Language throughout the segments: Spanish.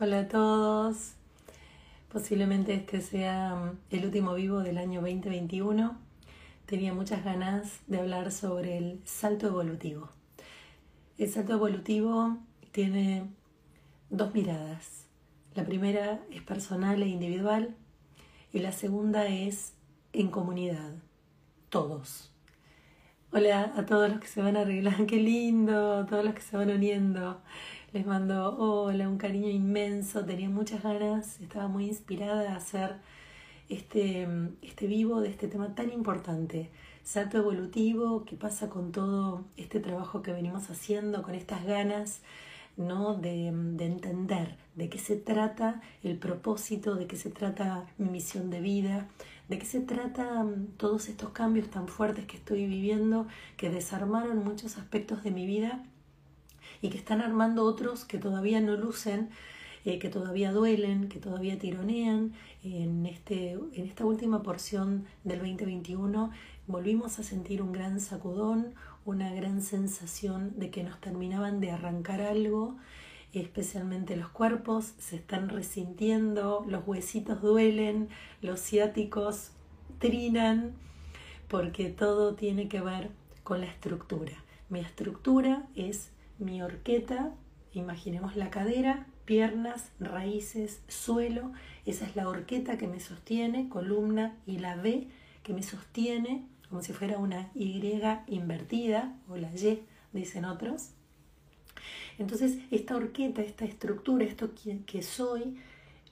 Hola a todos. Posiblemente este sea mm, el último vivo del año 2021. Tenía muchas ganas de hablar sobre el salto evolutivo. El salto evolutivo tiene dos miradas. La primera es personal e individual y la segunda es en comunidad, todos. Hola a todos los que se van a arreglar, qué lindo, todos los que se van uniendo. Les mando hola, un cariño inmenso, tenía muchas ganas, estaba muy inspirada a hacer este, este vivo de este tema tan importante, salto evolutivo, qué pasa con todo este trabajo que venimos haciendo, con estas ganas ¿no? De, de, entender de qué se trata el propósito, de qué se trata mi misión de vida, de qué se trata todos estos cambios tan fuertes que estoy viviendo, que desarmaron muchos aspectos de mi vida y que están armando otros que todavía no lucen, eh, que todavía duelen, que todavía tironean. En, este, en esta última porción del 2021 volvimos a sentir un gran sacudón, una gran sensación de que nos terminaban de arrancar algo, especialmente los cuerpos se están resintiendo, los huesitos duelen, los ciáticos trinan, porque todo tiene que ver con la estructura. Mi estructura es mi horqueta, imaginemos la cadera, piernas, raíces, suelo, esa es la horqueta que me sostiene, columna y la B que me sostiene como si fuera una Y invertida o la Y, dicen otros. Entonces, esta horqueta, esta estructura, esto que soy,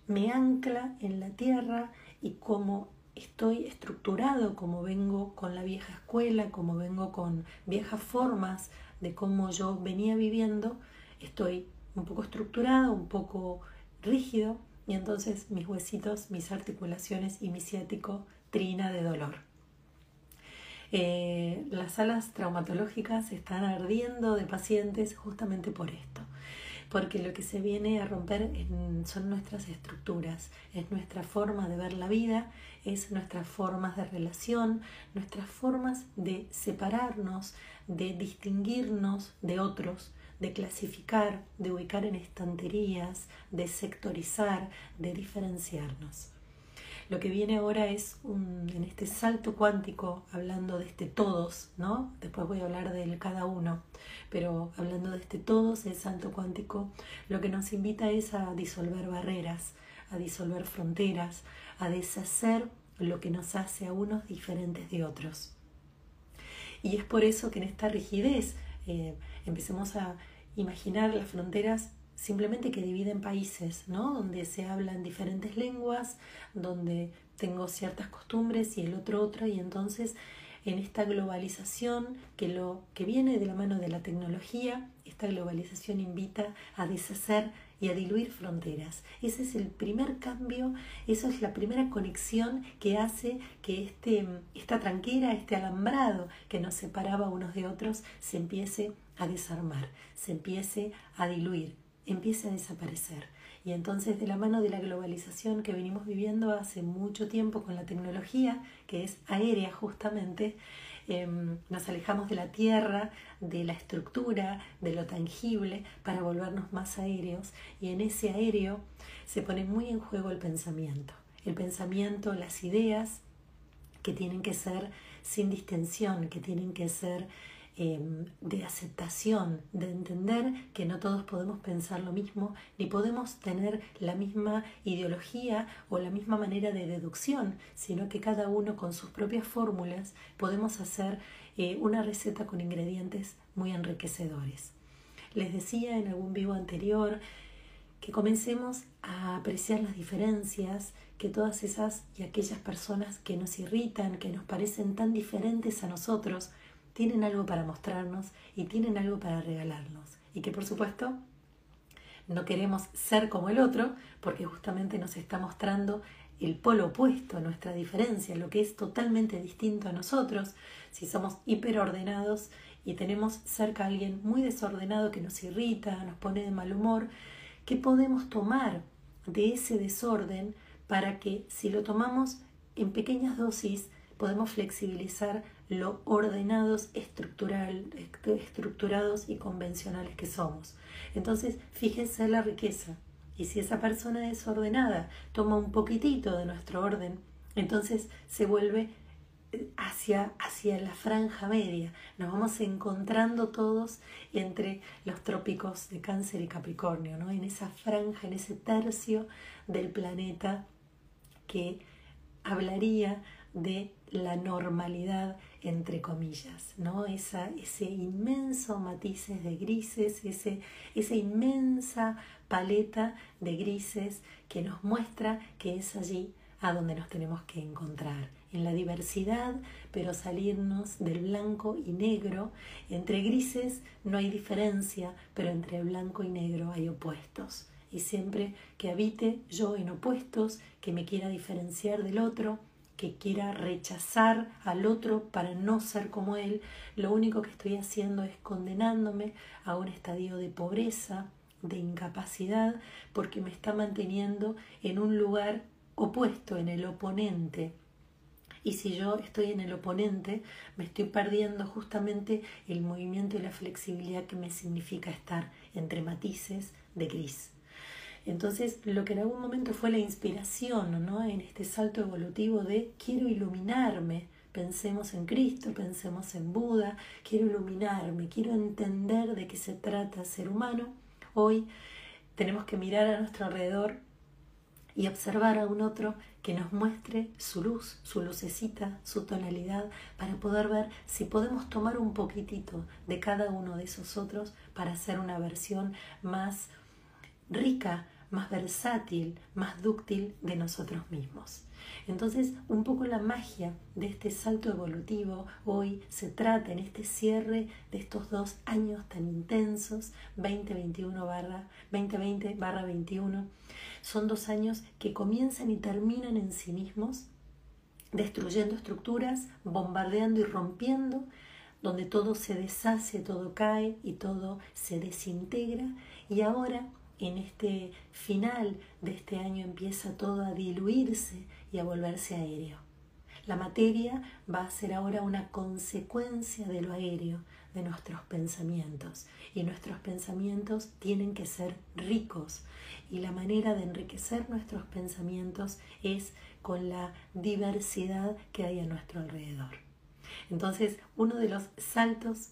me ancla en la tierra y como estoy estructurado, como vengo con la vieja escuela, como vengo con viejas formas de cómo yo venía viviendo, estoy un poco estructurado, un poco rígido, y entonces mis huesitos, mis articulaciones y mi ciático trina de dolor. Eh, las salas traumatológicas están ardiendo de pacientes justamente por esto, porque lo que se viene a romper son nuestras estructuras, es nuestra forma de ver la vida, es nuestras formas de relación, nuestras formas de separarnos, de distinguirnos de otros, de clasificar, de ubicar en estanterías, de sectorizar, de diferenciarnos. Lo que viene ahora es un, en este salto cuántico, hablando de este todos, ¿no? Después voy a hablar del cada uno, pero hablando de este todos, el salto cuántico, lo que nos invita es a disolver barreras, a disolver fronteras, a deshacer lo que nos hace a unos diferentes de otros. Y es por eso que en esta rigidez eh, empecemos a imaginar las fronteras simplemente que dividen países, ¿no? Donde se hablan diferentes lenguas, donde tengo ciertas costumbres y el otro otra, y entonces en esta globalización que lo que viene de la mano de la tecnología, esta globalización invita a deshacer y a diluir fronteras. Ese es el primer cambio, eso es la primera conexión que hace que este, esta tranquera, este alambrado que nos separaba unos de otros, se empiece a desarmar, se empiece a diluir, empiece a desaparecer. Y entonces de la mano de la globalización que venimos viviendo hace mucho tiempo con la tecnología, que es aérea justamente, em, nos alejamos de la tierra, de la estructura, de lo tangible, para volvernos más aéreos. Y en ese aéreo se pone muy en juego el pensamiento. El pensamiento, las ideas que tienen que ser sin distensión, que tienen que ser Em, de aceptación, de entender que no todos podemos pensar lo mismo, ni podemos tener la misma ideología o la misma manera de deducción, sino que cada uno con sus propias fórmulas podemos hacer eh, una receta con ingredientes muy enriquecedores. Les decía en algún vivo anterior que comencemos a apreciar las diferencias, que todas esas y aquellas personas que nos irritan, que nos parecen tan diferentes a nosotros, tienen algo para mostrarnos y tienen algo para regalarnos. Y que por supuesto no queremos ser como el otro porque justamente nos está mostrando el polo opuesto, nuestra diferencia, lo que es totalmente distinto a nosotros. Si somos hiperordenados y tenemos cerca a alguien muy desordenado que nos irrita, nos pone de mal humor, ¿qué podemos tomar de ese desorden para que si lo tomamos en pequeñas dosis podemos flexibilizar lo ordenados, estructural, estructurados y convencionales que somos. Entonces, fíjense la riqueza. Y si esa persona desordenada toma un poquitito de nuestro orden, entonces se vuelve eh, hacia, hacia la franja media. Nos vamos encontrando todos entre los trópicos de cáncer y capricornio, ¿no? en esa franja, en ese tercio del planeta que hablaría de la normalidad entre comillas, ¿no? Esa, ese inmenso matices de grises, ese, esa inmensa paleta de grises que nos muestra que es allí a donde nos tenemos que encontrar, en la diversidad, pero salirnos del blanco y negro. Entre grises no hay diferencia, pero entre blanco y negro hay opuestos. Y siempre que habite yo en opuestos, que me quiera diferenciar del otro, que quiera rechazar al otro para no ser como él, lo único que estoy haciendo es condenándome a un estadio de pobreza, de incapacidad, porque me está manteniendo en un lugar opuesto, en el oponente. Y si yo estoy en el oponente, me estoy perdiendo justamente el movimiento y la flexibilidad que me significa estar entre matices de gris. Entonces, lo que en algún momento fue la inspiración, ¿no? En este salto evolutivo de quiero iluminarme, pensemos en Cristo, pensemos en Buda, quiero iluminarme, quiero entender de qué se trata ser humano. Hoy tenemos que mirar a nuestro alrededor y observar a un otro que nos muestre su luz, su lucecita, su tonalidad, para poder ver si podemos tomar un poquitito de cada uno de esos otros para hacer una versión más rica, más versátil, más dúctil de nosotros mismos. Entonces, un poco la magia de este salto evolutivo hoy se trata en este cierre de estos dos años tan intensos, 2021 barra 2020 barra 21. Son dos años que comienzan y terminan en sí mismos, destruyendo estructuras, bombardeando y rompiendo, donde todo se deshace, todo cae y todo se desintegra. Y ahora en este final de este año empieza todo a diluirse y a volverse aéreo. La materia va a ser ahora una consecuencia de lo aéreo, de nuestros pensamientos. Y nuestros pensamientos tienen que ser ricos. Y la manera de enriquecer nuestros pensamientos es con la diversidad que hay a nuestro alrededor. Entonces, uno de los saltos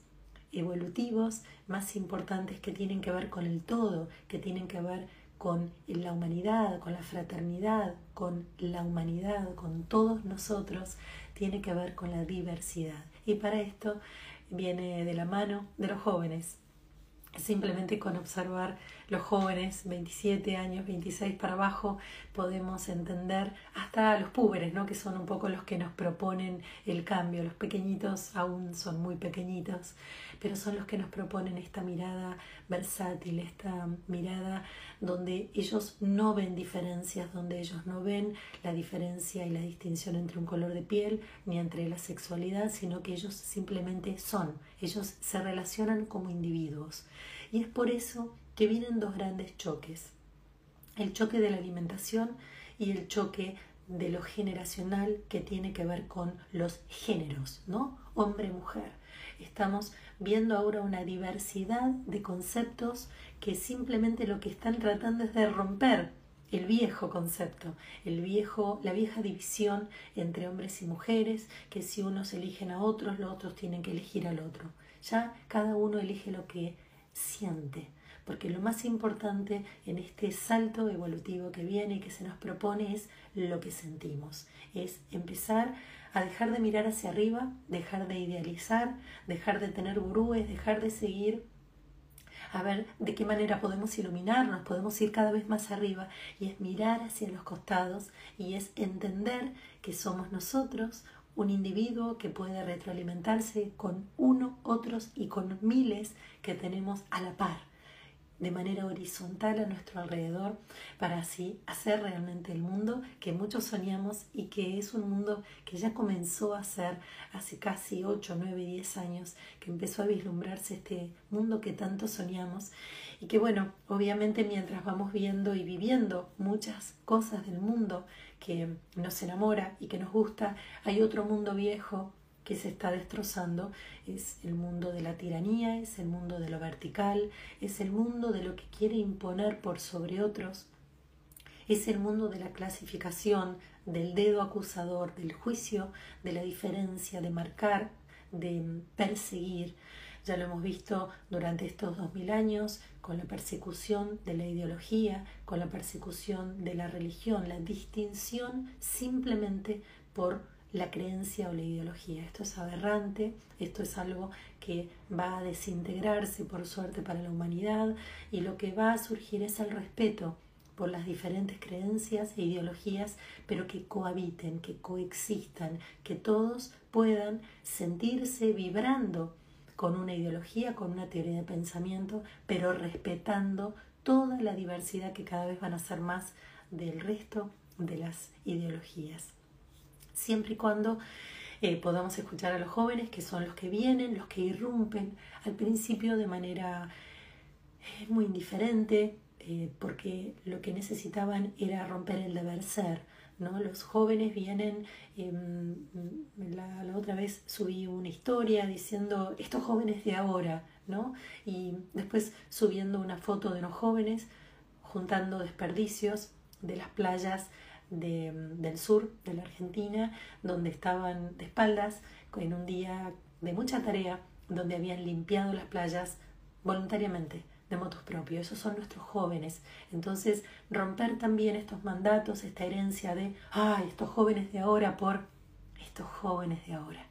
evolutivos más importantes que tienen que ver con el todo, que tienen que ver con la humanidad, con la fraternidad, con la humanidad, con todos nosotros, tiene que ver con la diversidad. Y para esto viene de la mano de los jóvenes. Simplemente con observar los jóvenes, 27 años, 26 para abajo, podemos entender hasta los púberes, ¿no? que son un poco los que nos proponen el cambio. Los pequeñitos aún son muy pequeñitos, pero son los que nos proponen esta mirada versátil, esta mirada donde ellos no ven diferencias, donde ellos no ven la diferencia y la distinción entre un color de piel ni entre la sexualidad, sino que ellos simplemente son, ellos se relacionan como individuos. Y es por eso que vienen dos grandes choques. El choque de la alimentación y el choque de lo generacional que tiene que ver con los géneros, ¿no? Hombre-mujer. Estamos viendo ahora una diversidad de conceptos que simplemente lo que están tratando es de romper el viejo concepto, el viejo, la vieja división entre hombres y mujeres, que si unos eligen a otros, los otros tienen que elegir al otro. Ya cada uno elige lo que siente porque lo más importante en este salto evolutivo que viene y que se nos propone es lo que sentimos, es empezar a dejar de mirar hacia arriba, dejar de idealizar, dejar de tener gurúes, dejar de seguir a ver de qué manera podemos iluminarnos, podemos ir cada vez más arriba y es mirar hacia los costados y es entender que somos nosotros un individuo que puede retroalimentarse con uno, otros y con miles que tenemos a la par de manera horizontal a nuestro alrededor para así hacer realmente el mundo que muchos soñamos y que es un mundo que ya comenzó a ser hace casi 8, 9, 10 años, que empezó a vislumbrarse este mundo que tanto soñamos y que bueno, obviamente mientras vamos viendo y viviendo muchas cosas del mundo que nos enamora y que nos gusta, hay otro mundo viejo que se está destrozando es el mundo de la tiranía, es el mundo de lo vertical, es el mundo de lo que quiere imponer por sobre otros Es el mundo de la clasificación, del dedo acusador, del juicio, de la diferencia, de marcar, de perseguir. Ya lo hemos visto durante estos dos mil años con la persecución de la ideología, con la persecución de la religión, la distinción simplemente por la creencia o la ideología. Esto es aberrante, esto es algo que va a desintegrarse por suerte para la humanidad y lo que va a surgir es el respeto por las diferentes creencias e ideologías, pero que cohabiten, que coexistan, que todos puedan sentirse vibrando con una ideología, con una teoría de pensamiento, pero respetando toda la diversidad que cada vez van a ser más del resto de las ideologías. Siempre y cuando eh, podamos escuchar a los jóvenes, que son los que vienen, los que irrumpen al principio de manera eh, muy indiferente, eh, porque lo que necesitaban era romper el deber ser. ¿no? Los jóvenes vienen, em, la, la, otra vez subí una historia diciendo estos jóvenes de ahora, ¿no? y después subiendo una foto de los jóvenes juntando desperdicios de las playas de, del sur de la Argentina, donde estaban de espaldas en un día de mucha tarea, donde habían limpiado las playas voluntariamente de motos propios, esos son nuestros jóvenes. Entonces, romper también estos mandatos, esta herencia de, ay, estos jóvenes de ahora por estos jóvenes de ahora.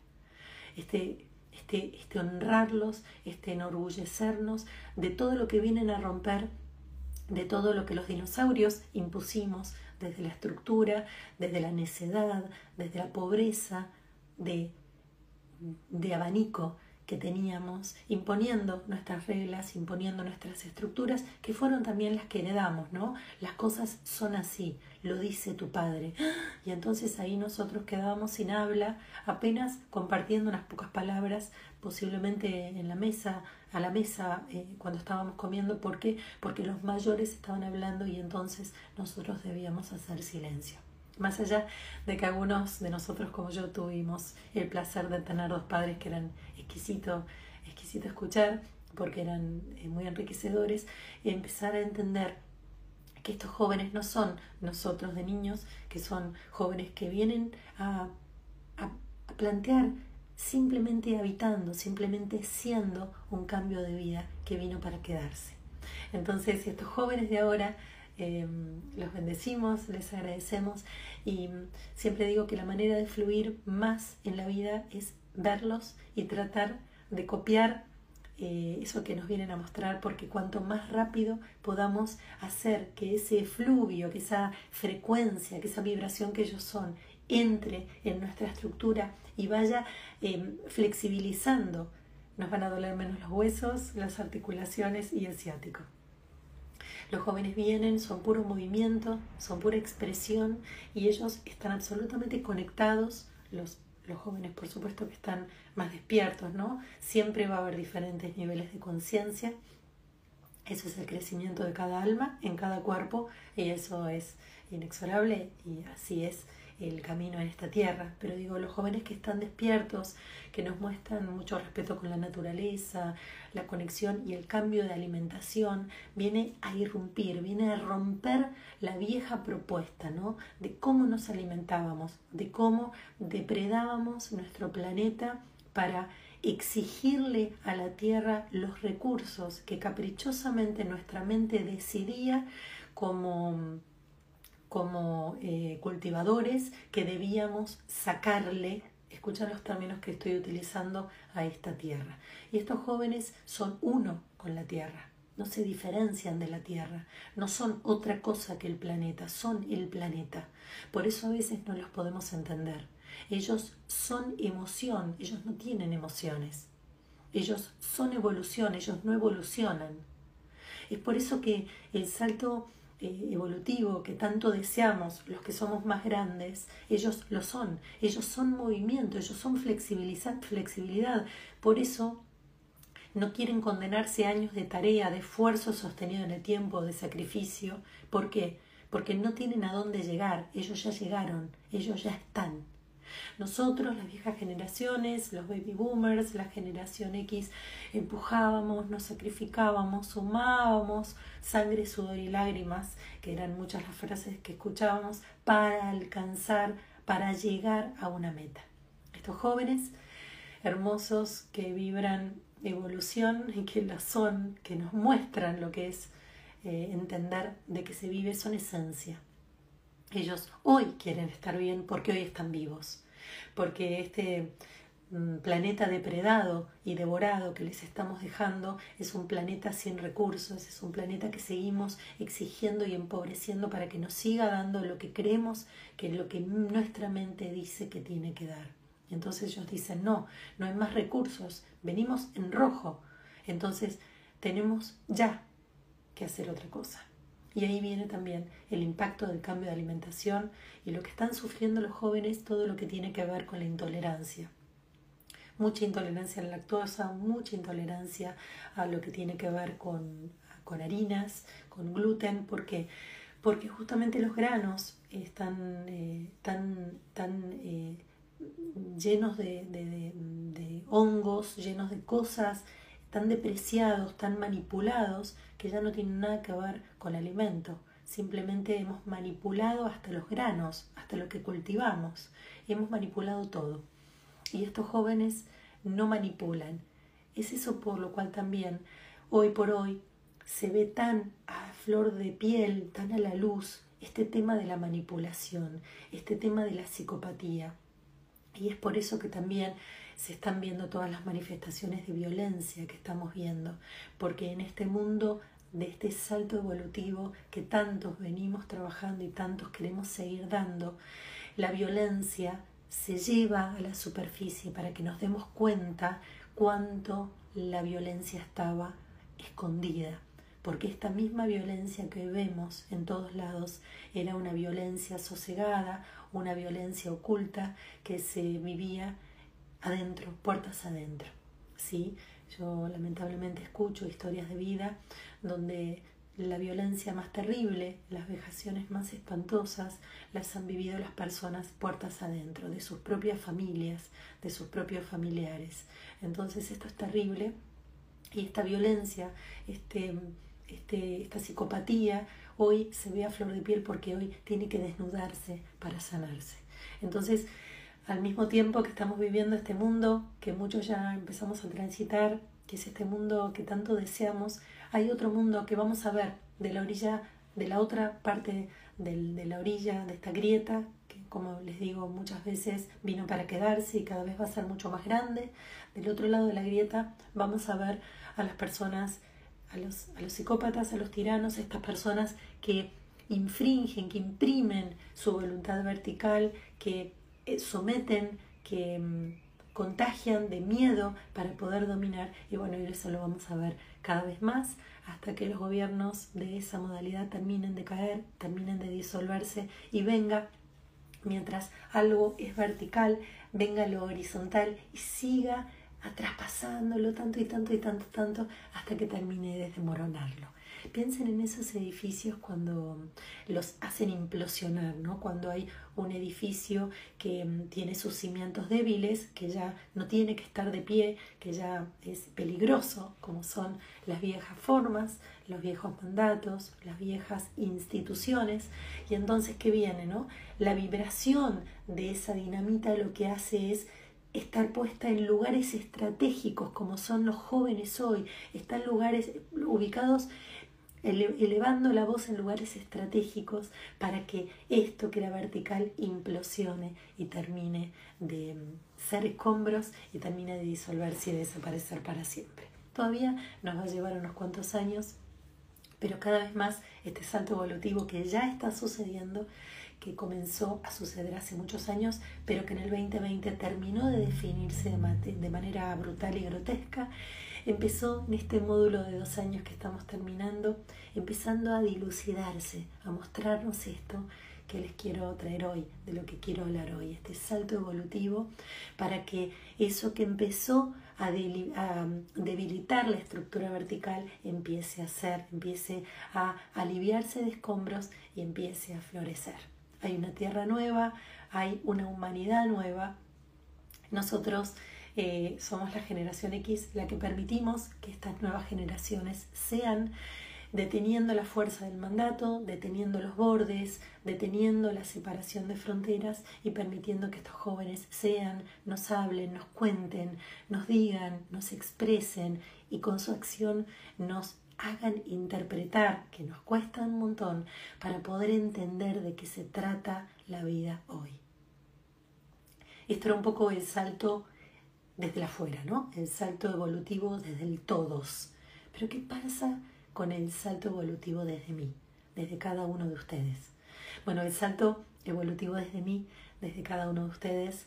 Este, este, este honrarlos, este enorgullecernos de todo lo que vienen a romper, de todo lo que los dinosaurios impusimos desde la estructura, desde la necedad, desde la pobreza de, de abanico que teníamos, imponiendo nuestras reglas, imponiendo nuestras estructuras, que fueron también las que heredamos, ¿no? Las cosas son así, lo dice tu padre. Y entonces ahí nosotros quedábamos sin habla, apenas compartiendo unas pocas palabras, posiblemente en la mesa, a la mesa eh, cuando estábamos comiendo. ¿Por qué? Porque los mayores estaban hablando y entonces nosotros debíamos hacer silencio. Más allá de que algunos de nosotros como yo tuvimos el placer de tener dos padres que eran exquisito, exquisito escuchar, porque eran eh, muy enriquecedores, empezar a entender que estos jóvenes no son nosotros de niños, que son jóvenes que vienen a, a, a plantear simplemente habitando, simplemente siendo un cambio de vida que vino para quedarse. Entonces, estos jóvenes de ahora Em, los bendecimos, les agradecemos y siempre digo que la manera de fluir más en la vida es verlos y tratar de copiar eh, eso que nos vienen a mostrar, porque cuanto más rápido podamos hacer que ese fluvio, que esa frecuencia, que esa vibración que ellos son, entre en nuestra estructura y vaya em, flexibilizando, nos van a doler menos los huesos, las articulaciones y el ciático. Los jóvenes vienen, son puro movimiento, son pura expresión y ellos están absolutamente conectados, los, los jóvenes por supuesto que están más despiertos, ¿no? Siempre va a haber diferentes niveles de conciencia. Eso es el crecimiento de cada alma en cada cuerpo y eso es inexorable y así es el camino en esta tierra. Pero digo, los jóvenes que están despiertos, que nos muestran mucho respeto con la naturaleza, la conexión y el cambio de alimentación, viene a irrumpir, viene a romper la vieja propuesta, ¿no? De cómo nos alimentábamos, de cómo depredábamos nuestro planeta para exigirle a la tierra los recursos que caprichosamente nuestra mente decidía como como eh, cultivadores que debíamos sacarle, escuchan los términos que estoy utilizando, a esta tierra. Y estos jóvenes son uno con la tierra, no se diferencian de la tierra, no son otra cosa que el planeta, son el planeta. Por eso a veces no los podemos entender. Ellos son emoción, ellos no tienen emociones. Ellos son evolución, ellos no evolucionan. Es por eso que el salto eh, evolutivo que tanto deseamos, los que somos más grandes, ellos lo son, ellos son movimiento, ellos son flexibilidad. Por eso no quieren condenarse años de tarea, de esfuerzo sostenido en el tiempo, de sacrificio. ¿Por qué? Porque no tienen a dónde llegar, ellos ya llegaron, ellos ya están. Nosotros, las viejas generaciones, los baby boomers, la generación X, empujábamos, nos sacrificábamos, sumábamos sangre, sudor y lágrimas, que eran muchas las frases que escuchábamos, para alcanzar, para llegar a una meta. Estos jóvenes hermosos que vibran evolución y que lo son, que nos muestran lo que es eh, entender de que se vive, son esencia. Ellos hoy quieren estar bien porque hoy están vivos, porque este mm, planeta depredado y devorado que les estamos dejando es un planeta sin recursos, es un planeta que seguimos exigiendo y empobreciendo para que nos siga dando lo que creemos que es lo que nuestra mente dice que tiene que dar. Entonces ellos dicen, no, no hay más recursos, venimos en rojo, entonces tenemos ya que hacer otra cosa. Y ahí viene también el impacto del cambio de alimentación y lo que están sufriendo los jóvenes, todo lo que tiene que ver con la intolerancia. Mucha intolerancia a la lactosa, mucha intolerancia a lo que tiene que ver con, con harinas, con gluten, porque porque justamente los granos están eh, tan, eh, llenos de, de, de, hongos, llenos de cosas, tan depreciados, tan manipulados, que ya no tienen nada que ver con el alimento. Simplemente hemos manipulado hasta los granos, hasta lo que cultivamos. Hemos manipulado todo. Y estos jóvenes no manipulan. Es eso por lo cual también hoy por hoy se ve tan a flor de piel, tan a la luz, este tema de la manipulación, este tema de la psicopatía. Y es por eso que también se están viendo todas las manifestaciones de violencia que estamos viendo, porque en este mundo de este salto evolutivo que tantos venimos trabajando y tantos queremos seguir dando, la violencia se lleva a la superficie para que nos demos cuenta cuánto la violencia estaba escondida, porque esta misma violencia que vemos en todos lados era una violencia sosegada, una violencia oculta que se vivía adentro, puertas adentro. ¿sí? Yo lamentablemente escucho historias de vida donde la violencia más terrible, las vejaciones más espantosas, las han vivido las personas puertas adentro, de sus propias familias, de sus propios familiares. Entonces esto es terrible y esta violencia, este, este, esta psicopatía, hoy se ve a flor de piel porque hoy tiene que desnudarse para sanarse. Entonces, al mismo tiempo que estamos viviendo este mundo que muchos ya empezamos a transitar, que es este mundo que tanto deseamos, hay otro mundo que vamos a ver de la orilla, de la otra parte de la orilla de esta grieta, que como les digo muchas veces vino para quedarse y cada vez va a ser mucho más grande. Del otro lado de la grieta vamos a ver a las personas, a los, a los psicópatas, a los tiranos, estas personas que infringen, que imprimen su voluntad vertical, que someten, que mm, contagian de miedo para poder dominar y bueno, eso lo vamos a ver cada vez más hasta que los gobiernos de esa modalidad terminen de caer, terminen de disolverse y venga, mientras algo es vertical, venga lo horizontal y siga atraspasándolo tanto y tanto y tanto, tanto hasta que termine de desmoronarlo. Piensen en esos edificios cuando los hacen implosionar, ¿no? Cuando hay un edificio que mm, tiene sus cimientos débiles, que ya no tiene que estar de pie, que ya es peligroso, como son las viejas formas, los viejos mandatos, las viejas instituciones, y entonces ¿qué viene, no? La vibración de esa dinamita lo que hace es estar puesta en lugares estratégicos como son los jóvenes hoy, están lugares ubicados elevando la voz en lugares estratégicos para que esto que era vertical implosione y termine de mm, ser escombros y termine de disolverse y desaparecer para siempre. Todavía nos va a llevar unos cuantos años, pero cada vez más este salto evolutivo que ya está sucediendo, que comenzó a suceder hace muchos años, pero que en el 2020 terminó de definirse de manera brutal y grotesca, empezó en este módulo de dos años que estamos terminando, empezando a dilucidarse, a mostrarnos esto que les quiero traer hoy, de lo que quiero hablar hoy, este salto evolutivo, para que eso que empezó a, debilitar la estructura vertical empiece a ser, empiece a aliviarse de escombros y empiece a florecer hay una tierra nueva, hay una humanidad nueva. Nosotros eh, somos la generación X la que permitimos que estas nuevas generaciones sean deteniendo la fuerza del mandato, deteniendo los bordes, deteniendo la separación de fronteras y permitiendo que estos jóvenes sean, nos hablen, nos cuenten, nos digan, nos expresen y con su acción nos hagan interpretar, que nos cuesta un montón, para poder entender de qué se trata la vida hoy. Esto era un poco el salto desde la afuera, ¿no? El salto evolutivo desde el todos. Pero ¿qué pasa con el salto evolutivo desde mí, desde cada uno de ustedes? Bueno, el salto evolutivo desde mí, desde cada uno de ustedes,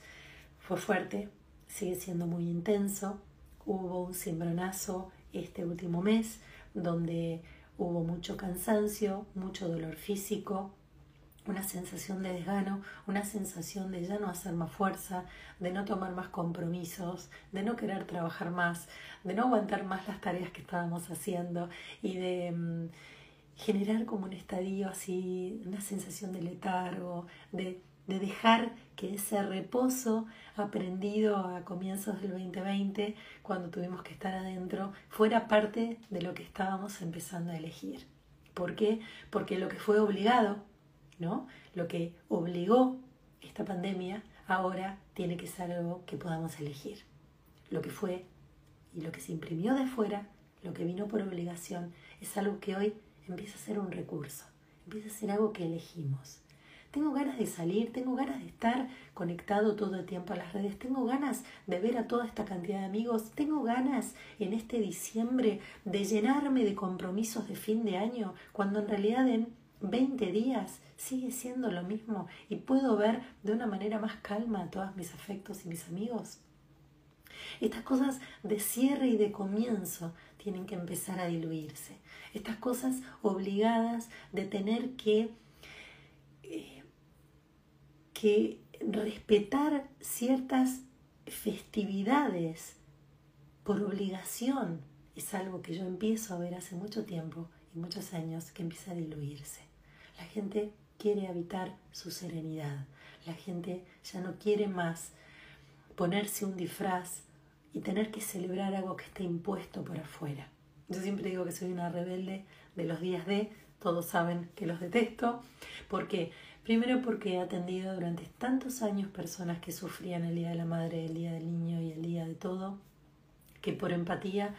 fue fuerte, sigue siendo muy intenso. Hubo un cimbronazo este último mes donde hubo mucho cansancio, mucho dolor físico, una sensación de desgano, una sensación de ya no hacer más fuerza, de no tomar más compromisos, de no querer trabajar más, de no aguantar más las tareas que estábamos haciendo y de mm, generar como un estadio así, una sensación de letargo, de, de dejar que ese reposo aprendido a comienzos del 2020, cuando tuvimos que estar adentro, fuera parte de lo que estábamos empezando a elegir. ¿Por qué? Porque lo que fue obligado ¿no? Lo que obligó esta pandemia ahora tiene que ser algo que podamos elegir. Lo que fue y lo que se imprimió de fuera, lo que vino por obligación, es algo que hoy empieza a ser un recurso, empieza a ser algo que elegimos. Tengo ganas de salir, tengo ganas de estar conectado todo el tiempo a las redes, tengo ganas de ver a toda esta cantidad de amigos, tengo ganas en este diciembre de llenarme de compromisos de fin de año, cuando en realidad en 20 días sigue siendo lo mismo y puedo ver de una manera más calma a todos mis afectos y mis amigos. Estas cosas de cierre y de comienzo tienen que empezar a diluirse. Estas cosas obligadas de tener que, eh, que respetar ciertas festividades por obligación es algo que yo empiezo a ver hace mucho tiempo y muchos años que empieza a diluirse. La gente quiere habitar su serenidad. La gente ya no quiere más ponerse un disfraz y tener que celebrar algo que está impuesto por afuera. Yo siempre digo que soy una rebelde de los días de, todos saben que los detesto. ¿Por qué? Primero porque he atendido durante tantos años personas que sufrían el Día de la Madre, el Día del Niño y el Día de todo, que por empatía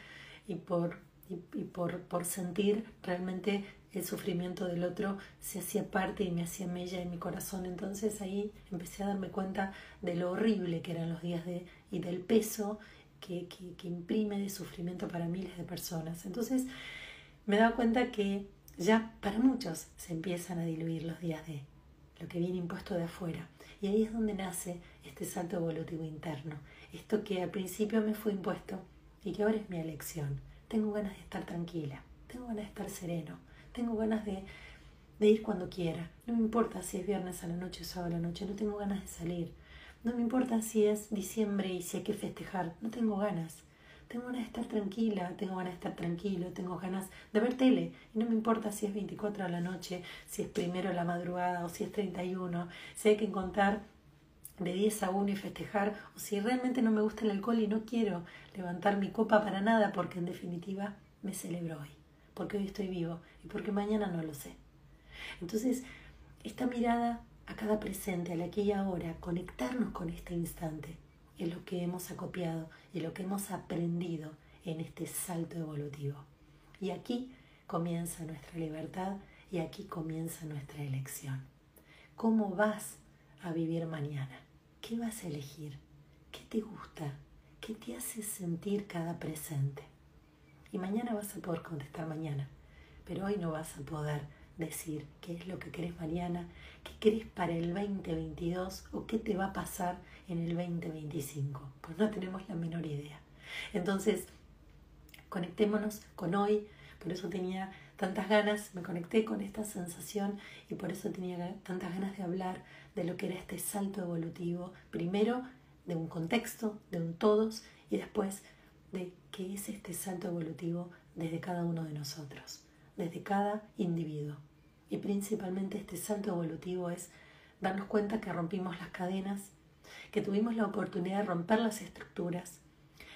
y por, y, por, por sentir realmente el sufrimiento del otro se hacía parte y me hacía mella en mi corazón. Entonces ahí empecé a darme cuenta de lo horrible que eran los días de y del peso que, que, imprime de sufrimiento para miles de personas. Entonces me he dado cuenta que ya para muchos se empiezan a diluir los días de lo que viene impuesto de afuera. Y ahí es donde nace este salto evolutivo interno. Esto que al principio me fue impuesto y que ahora es mi elección. Tengo ganas de estar tranquila, tengo ganas de estar sereno, tengo ganas de, ir cuando quiera. No me importa si es viernes a la noche o sábado a la noche, no tengo ganas de salir. No me importa si es diciembre y si hay que festejar, no tengo ganas. Tengo ganas de estar tranquila, tengo ganas de estar tranquilo, tengo ganas de ver tele. Y no me importa si es 24 a la noche, si es primero la madrugada o si es 31, si hay que contar de 10 a 1 y festejar, o si realmente no me gusta el alcohol y no quiero levantar mi copa para nada, porque en definitiva me celebro hoy porque hoy estoy vivo y porque mañana no lo sé. Entonces, esta mirada a cada presente, al aquí y ahora, conectarnos con este instante, es lo que hemos acopiado y lo que hemos aprendido en este salto evolutivo. Y aquí comienza nuestra libertad y aquí comienza nuestra elección. ¿Cómo vas a vivir mañana? ¿Qué vas a elegir? ¿Qué te gusta? ¿Qué te hace sentir cada presente? Mañana vas a poder contestar mañana, pero hoy no vas a poder decir qué es lo que querés mañana, qué querés para el 2022 o qué te va a pasar en el 2025, pues no tenemos la menor idea. Entonces, conectémonos con hoy, por eso tenía tantas ganas, me conecté con esta sensación y por eso tenía tantas ganas de hablar de lo que era este salto evolutivo, primero de un contexto, de un todos y después de qué es este salto evolutivo desde cada uno de nosotros, desde cada individuo. Y principalmente este salto evolutivo es darnos cuenta que rompimos las cadenas, que tuvimos la oportunidad de romper las estructuras,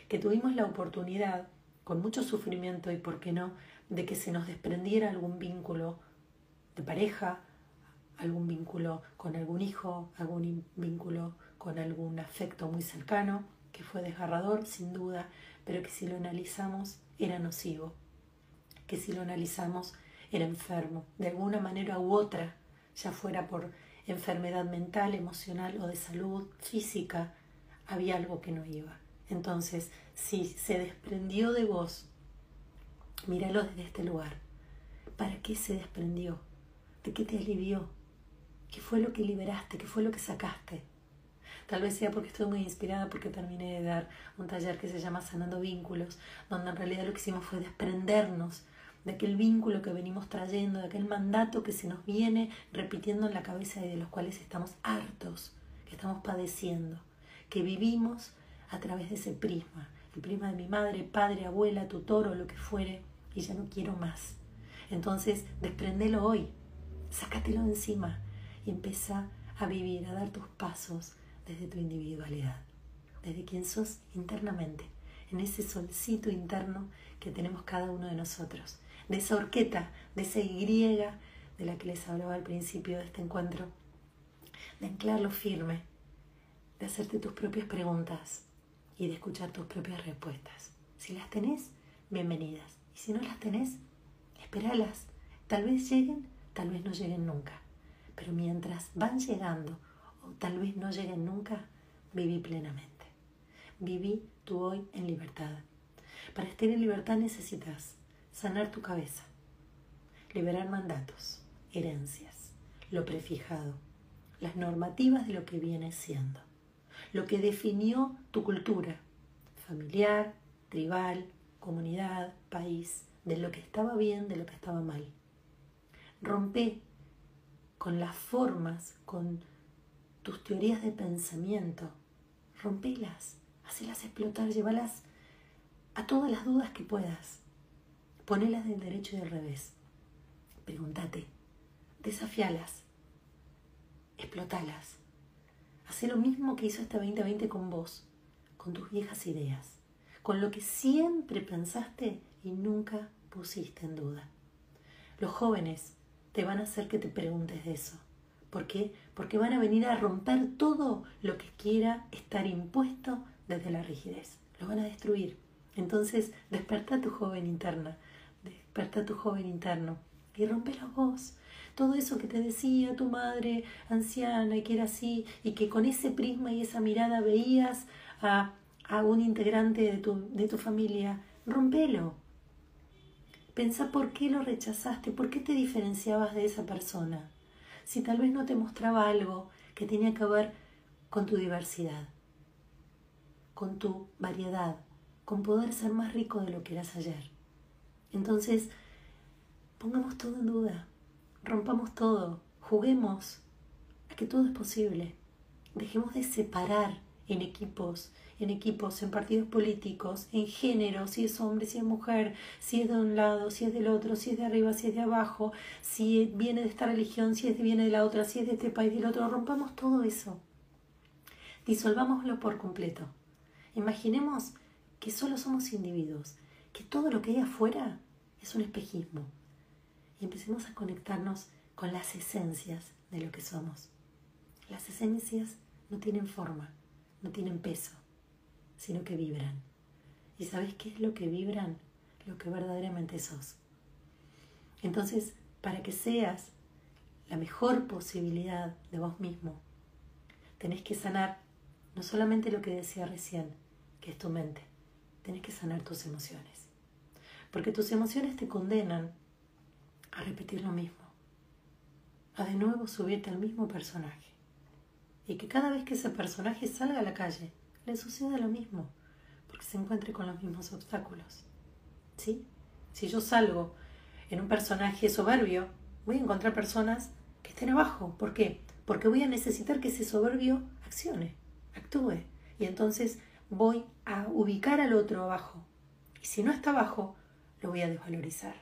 que tuvimos la oportunidad, con mucho sufrimiento y por qué no, de que se nos desprendiera algún vínculo de pareja, algún vínculo con algún hijo, algún vínculo con algún afecto muy cercano, que fue desgarrador sin duda, pero que si lo analizamos era nocivo, que si lo analizamos era enfermo, de alguna manera u otra, ya fuera por enfermedad mental, emocional o de salud física, había algo que no iba. Entonces, si se desprendió de vos, míralo desde este lugar. ¿Para qué se desprendió? ¿De qué te alivió? ¿Qué fue lo que liberaste? ¿Qué fue lo que sacaste? Tal vez sea porque estoy muy inspirada porque terminé de dar un taller que se llama Sanando Vínculos, donde en realidad lo que hicimos fue desprendernos de aquel vínculo que venimos trayendo, de aquel mandato que se nos viene repitiendo en la cabeza y de los cuales estamos hartos, que estamos padeciendo, que vivimos a través de ese prisma, el prisma de mi madre, padre, abuela, tutor o lo que fuere, y ya no quiero más. Entonces, desprendelo hoy, sácatelo encima y empieza a vivir, a dar tus pasos desde tu individualidad, desde quien sos internamente, en ese solcito interno que tenemos cada uno de nosotros de esa horqueta, de esa Y de la que les hablaba al principio de este encuentro, de anclarlo firme, de hacerte tus propias preguntas y de escuchar tus propias respuestas. Si las tenés, bienvenidas. Y si no las tenés, esperalas. Tal vez lleguen, tal vez no lleguen nunca. Pero mientras van llegando o tal vez no lleguen nunca, viví plenamente. Viví tu hoy en libertad. Para estar en libertad necesitas sanar tu cabeza, liberar mandatos, herencias, lo prefijado, las normativas de lo que viene siendo, lo que definió tu cultura, familiar, tribal, comunidad, país, de lo que estaba bien, de lo que estaba mal. Rompe con las formas, con tus teorías de pensamiento, rompelas, hacelas explotar, llévalas a todas las dudas que puedas Ponelas del derecho y del revés. Pregúntate. Desafialas. Explotalas. Haz lo mismo que hizo este 2020 con vos, con tus viejas ideas, con lo que siempre pensaste y nunca pusiste en duda. Los jóvenes te van a hacer que te preguntes de eso. ¿Por qué? Porque van a venir a romper todo lo que quiera estar impuesto desde la rigidez. Lo van a destruir. Entonces, desperta tu joven interna, desperta tu joven interno y rompe la voz. Todo eso que te decía tu madre anciana y que era así, y que con ese prisma y esa mirada veías a, a un integrante de tu, de tu familia, rompelo. Pensa por qué lo rechazaste, por qué te diferenciabas de esa persona. Si tal vez no te mostraba algo que tenía que ver con tu diversidad, con tu variedad, con poder ser más rico de lo que eras ayer. Entonces, pongamos todo en duda, rompamos todo, juguemos a que todo es posible. Dejemos de separar en equipos, en equipos, en partidos políticos, en género, si es hombre, si es mujer, si es de un lado, si es del otro, si es de arriba, si es de abajo, si viene de esta religión, si es de, viene de la otra, si es de este país, del otro, rompamos todo eso. Disolvámoslo por completo. Imaginemos que solo somos individuos que todo lo que hay afuera es un espejismo. Y empecemos a conectarnos con las esencias de lo que somos. Las esencias no tienen forma, no tienen peso, sino que vibran. ¿Y sabes qué es lo que vibran? Lo que verdaderamente sos. Entonces, para que seas la mejor posibilidad de vos mismo, tenés que sanar no solamente lo que decía recién, que es tu mente, tenés que sanar tus emociones. Porque tus emociones te condenan a repetir lo mismo, a de nuevo subirte al mismo personaje. Y que cada vez que ese personaje salga a la calle, le suceda lo mismo, porque se encuentre con los mismos obstáculos. ¿Sí? Si yo salgo en un personaje soberbio, voy a encontrar personas que estén abajo. ¿Por qué? Porque voy a necesitar que ese soberbio accione, actúe. Y entonces voy a ubicar al otro abajo. Y si no está abajo, lo voy a desvalorizar.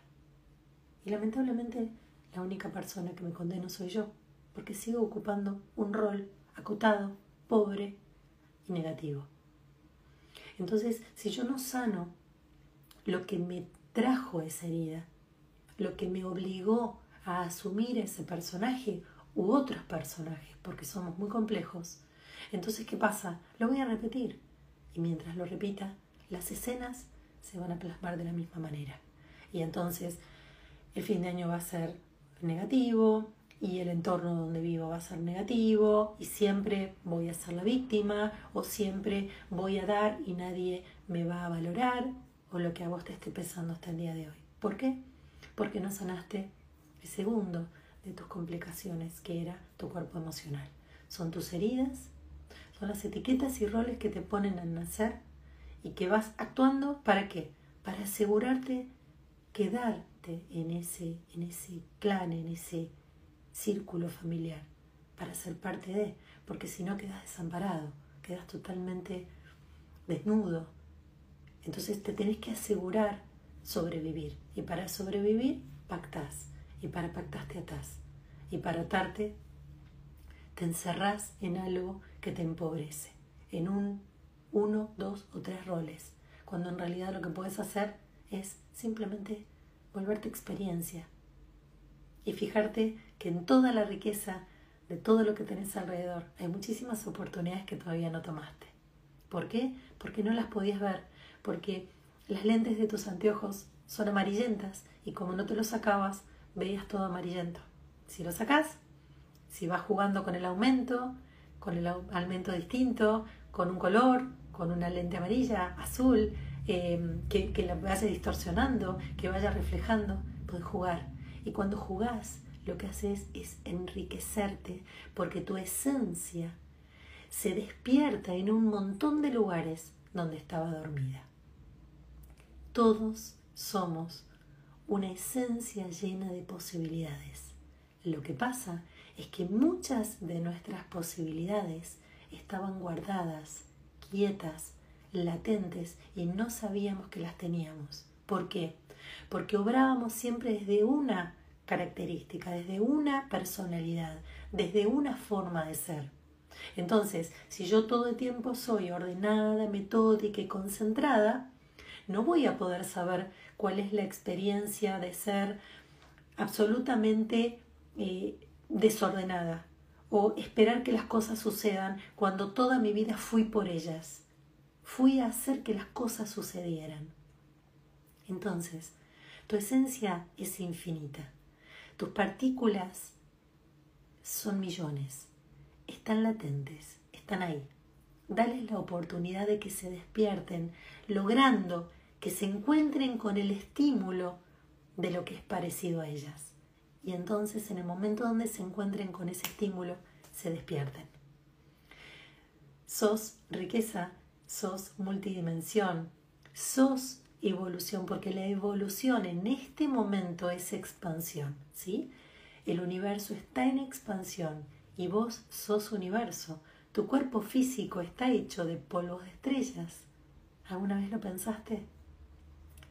Y lamentablemente la única persona que me condeno soy yo, porque sigo ocupando un rol acotado, pobre negativo. Entonces, si yo no sano lo que me trajo esa herida, lo que me obligó a asumir ese personaje u otros personajes, porque somos muy complejos, entonces, ¿qué pasa? Lo voy a repetir. Y mientras lo repita, las escenas se van a plasmar de la misma manera. Y entonces, el fin de año va a ser negativo, y el entorno donde vivo va a ser negativo y siempre voy a ser la víctima o siempre voy a dar y nadie me va a valorar o lo que a vos te esté pesando hasta el día de hoy. ¿Por qué? Porque no sanaste el segundo de tus complicaciones que era tu cuerpo emocional. Son tus heridas, son las etiquetas y roles que te ponen al nacer y que vas actuando para qué? Para asegurarte quedarte en ese, en ese clan, en ese círculo familiar para ser parte de, porque si no quedas desamparado, quedas totalmente desnudo. Entonces te tenés que asegurar sobrevivir. Y para sobrevivir, pactás. Y para pactar te atás. Y para atarte, te encerrás en algo que te empobrece. En un, uno, dos o tres roles. Cuando en realidad lo que puedes hacer es simplemente volverte experiencia. Y fijarte que en toda la riqueza de todo lo que tenés alrededor hay muchísimas oportunidades que todavía no tomaste. ¿Por qué? Porque no las podías ver, porque las lentes de tus anteojos son amarillentas y como no te los sacabas, veías todo amarillento. Si lo sacás, si vas jugando con el aumento, con el aumento distinto, con un color, con una lente amarilla, azul, eh, que, que la vaya distorsionando, que vaya reflejando, puedes jugar. Y cuando jugás, lo que haces es enriquecerte porque tu esencia se despierta en un montón de lugares donde estaba dormida. Todos somos una esencia llena de posibilidades. Lo que pasa es que muchas de nuestras posibilidades estaban guardadas, quietas, latentes y no sabíamos que las teníamos. ¿Por qué? Porque obrábamos siempre desde una característica, desde una personalidad, desde una forma de ser. Entonces, si yo todo el tiempo soy ordenada, metódica y concentrada, no voy a poder saber cuál es la experiencia de ser absolutamente eh, desordenada o esperar que las cosas sucedan cuando toda mi vida fui por ellas. Fui a hacer que las cosas sucedieran. Entonces, tu esencia es infinita. Tus partículas son millones, están latentes, están ahí. Dales la oportunidad de que se despierten, logrando que se encuentren con el estímulo de lo que es parecido a ellas. Y entonces en el momento donde se encuentren con ese estímulo, se despierten. Sos riqueza, sos multidimensión, sos evolución, porque la evolución en este momento es expansión, ¿sí? El universo está en expansión y vos sos universo. Tu cuerpo físico está hecho de polvos de estrellas. ¿Alguna vez lo pensaste?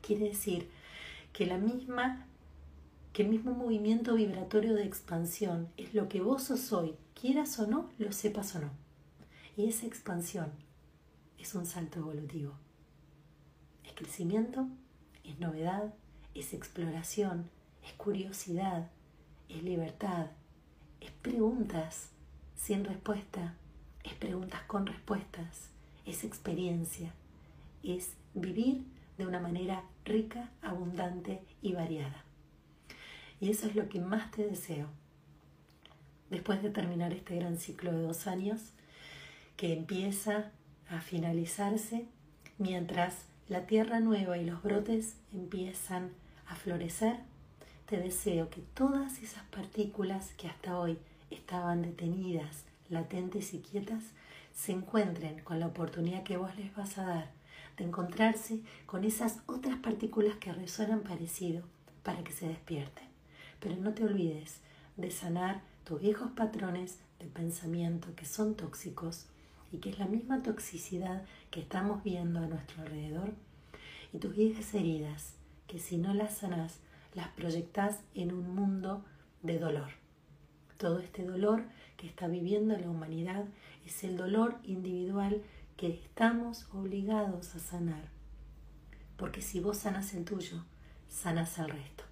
Quiere decir que la misma que el mismo movimiento vibratorio de expansión es lo que vos sos hoy, quieras o no, lo sepas o no. Y esa expansión es un salto evolutivo crecimiento, es novedad, es exploración, es curiosidad, es libertad, es preguntas sin respuesta, es preguntas con respuestas, es experiencia, es vivir de una manera rica, abundante y variada. Y eso es lo que más te deseo. Después de terminar este gran ciclo de dos años, que empieza a finalizarse mientras la tierra nueva y los brotes empiezan a florecer, te deseo que todas esas partículas que hasta hoy estaban detenidas, latentes y quietas, se encuentren con la oportunidad que vos les vas a dar de encontrarse con esas otras partículas que resuenan parecido para que se despierten. Pero no te olvides de sanar tus viejos patrones de pensamiento que son tóxicos y que es la misma toxicidad que estamos viendo a nuestro alrededor, y tus viejas heridas, que si no las sanas, las proyectas en un mundo de dolor. Todo este dolor que está viviendo la humanidad es el dolor individual que estamos obligados a sanar. Porque si vos sanas el tuyo, sanas al resto.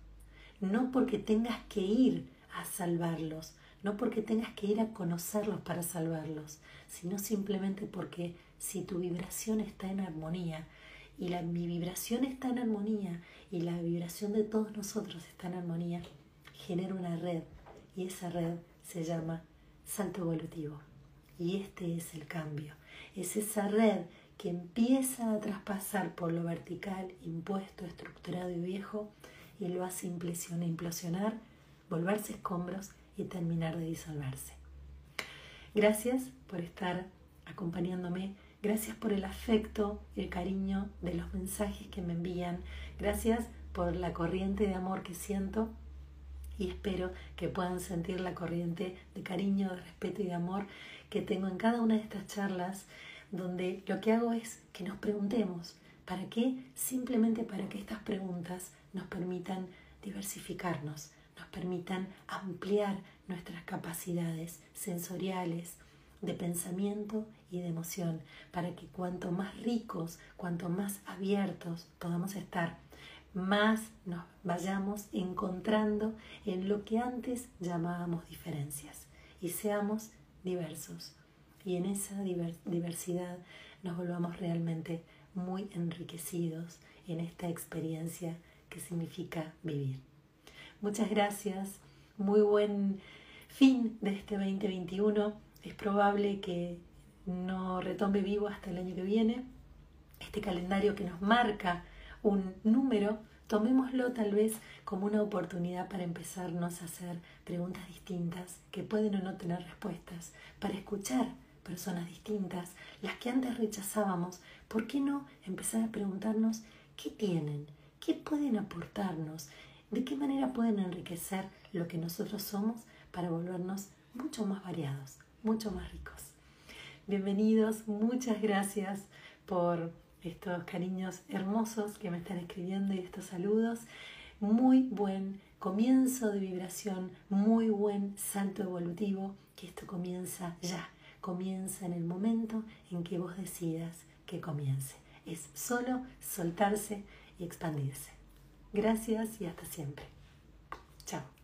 No porque tengas que ir a salvarlos, no porque tengas que ir a conocerlos para salvarlos, sino simplemente porque si tu vibración está en armonía y la, mi vibración está en armonía y la vibración de todos nosotros está en armonía, genera una red y esa red se llama salto evolutivo. Y este es el cambio. Es esa red que empieza a traspasar por lo vertical, impuesto, estructurado y viejo, y lo hace implosionar, volverse escombros y terminar de disolverse. Gracias por estar acompañándome, gracias por el afecto, el cariño de los mensajes que me envían, gracias por la corriente de amor que siento y espero que puedan sentir la corriente de cariño, de respeto y de amor que tengo en cada una de estas charlas, donde lo que hago es que nos preguntemos, ¿para qué? Simplemente para que estas preguntas nos permitan diversificarnos, nos permitan ampliar nuestras capacidades sensoriales, de pensamiento y de emoción, para que cuanto más ricos, cuanto más abiertos podamos estar, más nos vayamos encontrando en lo que antes llamábamos diferencias y seamos diversos. Y en esa diversidad nos volvamos realmente muy enriquecidos en esta experiencia que significa vivir. Muchas gracias, muy buen fin de este 2021. Es probable que no retome vivo hasta el año que viene. Este calendario que nos marca un número, tomémoslo tal vez como una oportunidad para empezarnos a hacer preguntas distintas que pueden o no tener respuestas, para escuchar personas distintas, las que antes rechazábamos. ¿Por qué no empezar a preguntarnos qué tienen, qué pueden aportarnos, de qué manera pueden enriquecer lo que nosotros somos para volvernos mucho más variados, mucho más ricos? Bienvenidos, muchas gracias por estos cariños hermosos que me están escribiendo y estos saludos. Muy buen comienzo de vibración, muy buen salto evolutivo, que esto comienza ya, comienza en el momento en que vos decidas que comience. Es solo soltarse y expandirse. Gracias y hasta siempre. Chao.